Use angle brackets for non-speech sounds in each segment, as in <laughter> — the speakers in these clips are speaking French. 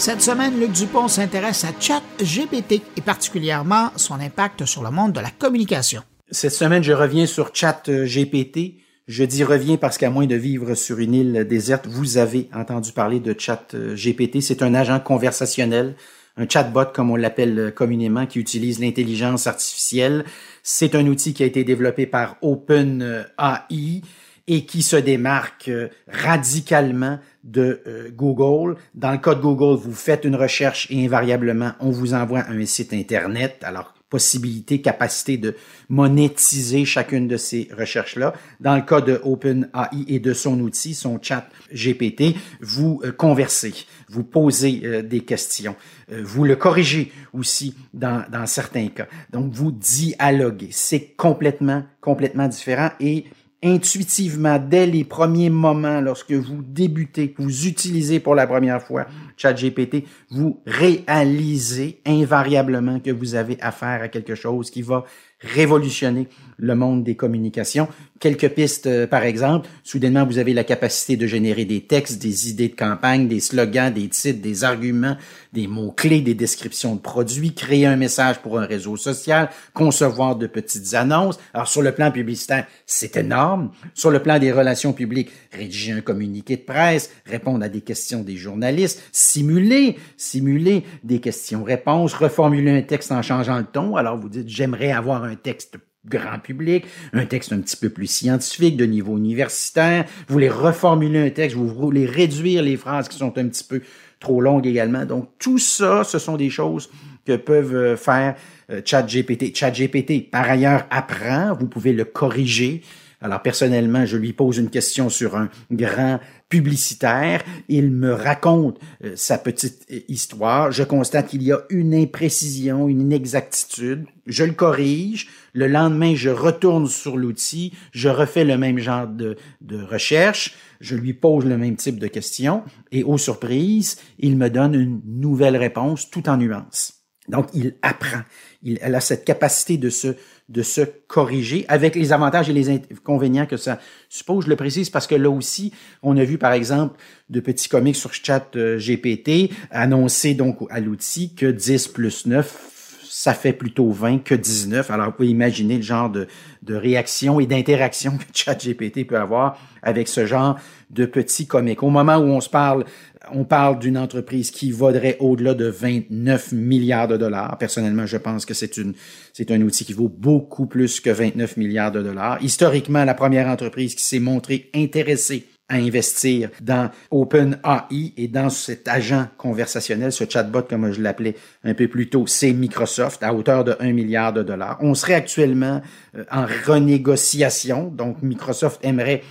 Cette semaine, Luc Dupont s'intéresse à ChatGPT et particulièrement son impact sur le monde de la communication. Cette semaine, je reviens sur ChatGPT. Je dis reviens parce qu'à moins de vivre sur une île déserte, vous avez entendu parler de ChatGPT. C'est un agent conversationnel, un chatbot comme on l'appelle communément, qui utilise l'intelligence artificielle. C'est un outil qui a été développé par OpenAI et qui se démarque euh, radicalement de euh, Google. Dans le cas de Google, vous faites une recherche et invariablement, on vous envoie un site Internet. Alors, possibilité, capacité de monétiser chacune de ces recherches-là. Dans le cas de OpenAI et de son outil, son chat GPT, vous euh, conversez, vous posez des questions, vous le corrigez aussi dans, dans certains cas. Donc, vous dialoguez. C'est complètement, complètement différent et intuitivement, dès les premiers moments, lorsque vous débutez, vous utilisez pour la première fois ChatGPT, vous réalisez invariablement que vous avez affaire à quelque chose qui va révolutionner le monde des communications. Quelques pistes, euh, par exemple, soudainement, vous avez la capacité de générer des textes, des idées de campagne, des slogans, des titres, des arguments, des mots-clés, des descriptions de produits, créer un message pour un réseau social, concevoir de petites annonces. Alors, sur le plan publicitaire, c'est énorme. Sur le plan des relations publiques, rédiger un communiqué de presse, répondre à des questions des journalistes, simuler, simuler des questions-réponses, reformuler un texte en changeant le ton. Alors, vous dites, j'aimerais avoir un texte grand public, un texte un petit peu plus scientifique, de niveau universitaire. Vous voulez reformuler un texte, vous voulez réduire les phrases qui sont un petit peu trop longues également. Donc, tout ça, ce sont des choses que peuvent euh, faire euh, ChatGPT. ChatGPT, par ailleurs, apprend, vous pouvez le corriger. Alors personnellement, je lui pose une question sur un grand publicitaire. Il me raconte euh, sa petite euh, histoire. Je constate qu'il y a une imprécision, une inexactitude. Je le corrige. Le lendemain, je retourne sur l'outil. Je refais le même genre de, de recherche. Je lui pose le même type de questions. Et aux surprises, il me donne une nouvelle réponse tout en nuances. Donc, il apprend. Il, elle a cette capacité de se, de se corriger avec les avantages et les inconvénients que ça suppose. Je le précise parce que là aussi, on a vu, par exemple, de petits comics sur chat euh, GPT annoncer donc à l'outil que 10 plus 9 ça fait plutôt 20 que 19. Alors, vous pouvez imaginer le genre de, de réaction et d'interaction <laughs> que ChatGPT peut avoir avec ce genre de petits comics. Au moment où on se parle, on parle d'une entreprise qui vaudrait au-delà de 29 milliards de dollars. Personnellement, je pense que c'est une, c'est un outil qui vaut beaucoup plus que 29 milliards de dollars. Historiquement, la première entreprise qui s'est montrée intéressée à investir dans OpenAI et dans cet agent conversationnel, ce chatbot comme je l'appelais un peu plus tôt, c'est Microsoft à hauteur de 1 milliard de dollars. On serait actuellement euh, en renégociation, donc Microsoft aimerait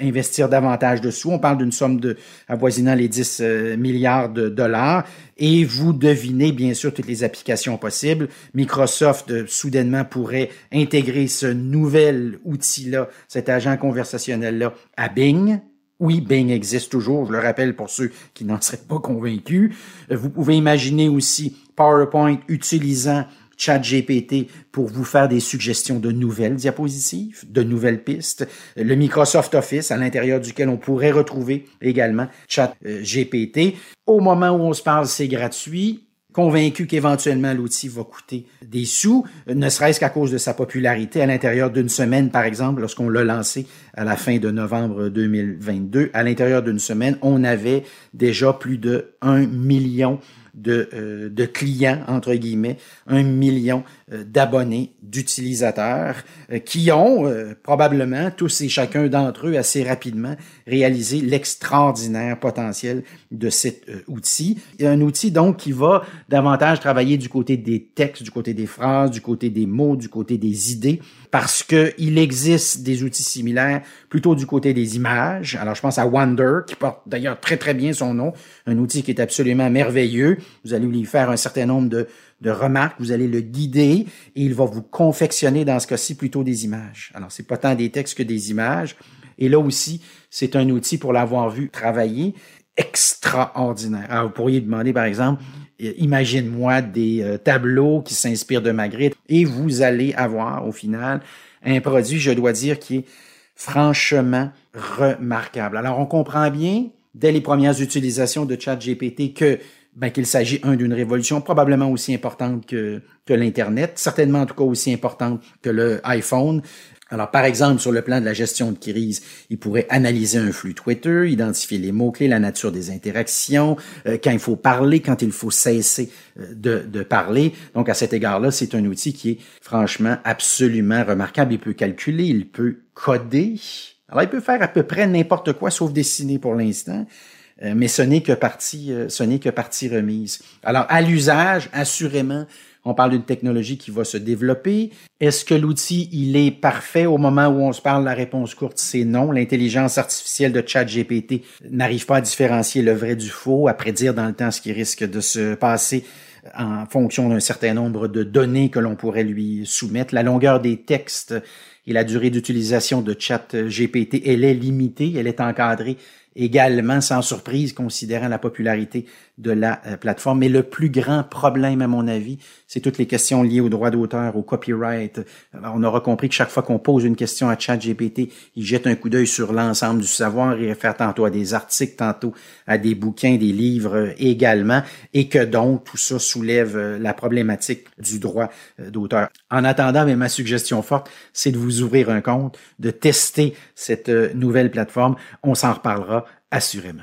investir davantage dessous. On parle d'une somme de avoisinant les 10 euh, milliards de dollars. Et vous devinez bien sûr toutes les applications possibles. Microsoft euh, soudainement pourrait intégrer ce nouvel outil-là, cet agent conversationnel-là, à Bing. Oui, Bing existe toujours, je le rappelle pour ceux qui n'en seraient pas convaincus. Euh, vous pouvez imaginer aussi PowerPoint utilisant ChatGPT pour vous faire des suggestions de nouvelles diapositives, de nouvelles pistes, le Microsoft Office à l'intérieur duquel on pourrait retrouver également ChatGPT. Au moment où on se parle, c'est gratuit convaincu qu'éventuellement l'outil va coûter des sous, ne serait-ce qu'à cause de sa popularité à l'intérieur d'une semaine, par exemple, lorsqu'on l'a lancé à la fin de novembre 2022, à l'intérieur d'une semaine, on avait déjà plus de 1 million de, euh, de clients, entre guillemets, un million euh, d'abonnés, d'utilisateurs, euh, qui ont probablement, tous et chacun d'entre eux, assez rapidement réalisé l'extraordinaire potentiel de cet outil. Un outil, donc, qui va davantage travailler du côté des textes, du côté des phrases, du côté des mots, du côté des idées, parce que il existe des outils similaires plutôt du côté des images. Alors, je pense à Wonder, qui porte d'ailleurs très, très bien son nom, un outil qui est absolument merveilleux. Vous allez lui faire un certain nombre de, remarques, vous allez le guider et il va vous confectionner, dans ce cas-ci, plutôt des images. Alors, c'est pas tant des textes que des images. Et là aussi, c'est un outil pour l'avoir vu travailler extraordinaire. Alors, vous pourriez demander, par exemple, euh, imagine-moi des euh, tableaux qui s'inspirent de Magritte et vous allez avoir, au final, un produit, je dois dire, qui est franchement remarquable. Alors, on comprend bien, dès les premières utilisations de ChatGPT, que ben, qu'il s'agit, un, d'une révolution probablement aussi importante que, que l'Internet, certainement en tout cas aussi importante que le iPhone. Alors, par exemple, sur le plan de la gestion de crise, il pourrait analyser un flux Twitter, identifier les mots-clés, la nature des interactions, euh, quand il faut parler, quand il faut cesser euh, de, de, parler. Donc, à cet égard-là, c'est un outil qui est franchement absolument remarquable. Il peut calculer, il peut coder. Alors, il peut faire à peu près n'importe quoi, sauf dessiner pour l'instant. Euh, mais ce n'est que partie, ce n'est que partie remise. Alors, à l'usage, assurément, on parle d'une technologie qui va se développer. Est-ce que l'outil, il est parfait au moment où on se parle? La réponse courte, c'est non. L'intelligence artificielle de ChatGPT n'arrive pas à différencier le vrai du faux, à prédire dans le temps ce qui risque de se passer en fonction d'un certain nombre de données que l'on pourrait lui soumettre. La longueur des textes et la durée d'utilisation de ChatGPT, elle est limitée, elle est encadrée également sans surprise considérant la popularité de la euh, plateforme. Mais le plus grand problème, à mon avis, c'est toutes les questions liées aux droits d'auteur, au copyright. On aura compris que chaque fois qu'on pose une question à ChatGPT, il jette un coup d'œil sur l'ensemble du savoir et réfère tantôt à des articles, tantôt à des bouquins, des livres euh, également, et que donc tout ça soulève euh, la problématique du droit d'auteur. En attendant, mais ma suggestion forte, c'est de vous ouvrir un compte, de tester cette nouvelle plateforme. On s'en reparlera assurément.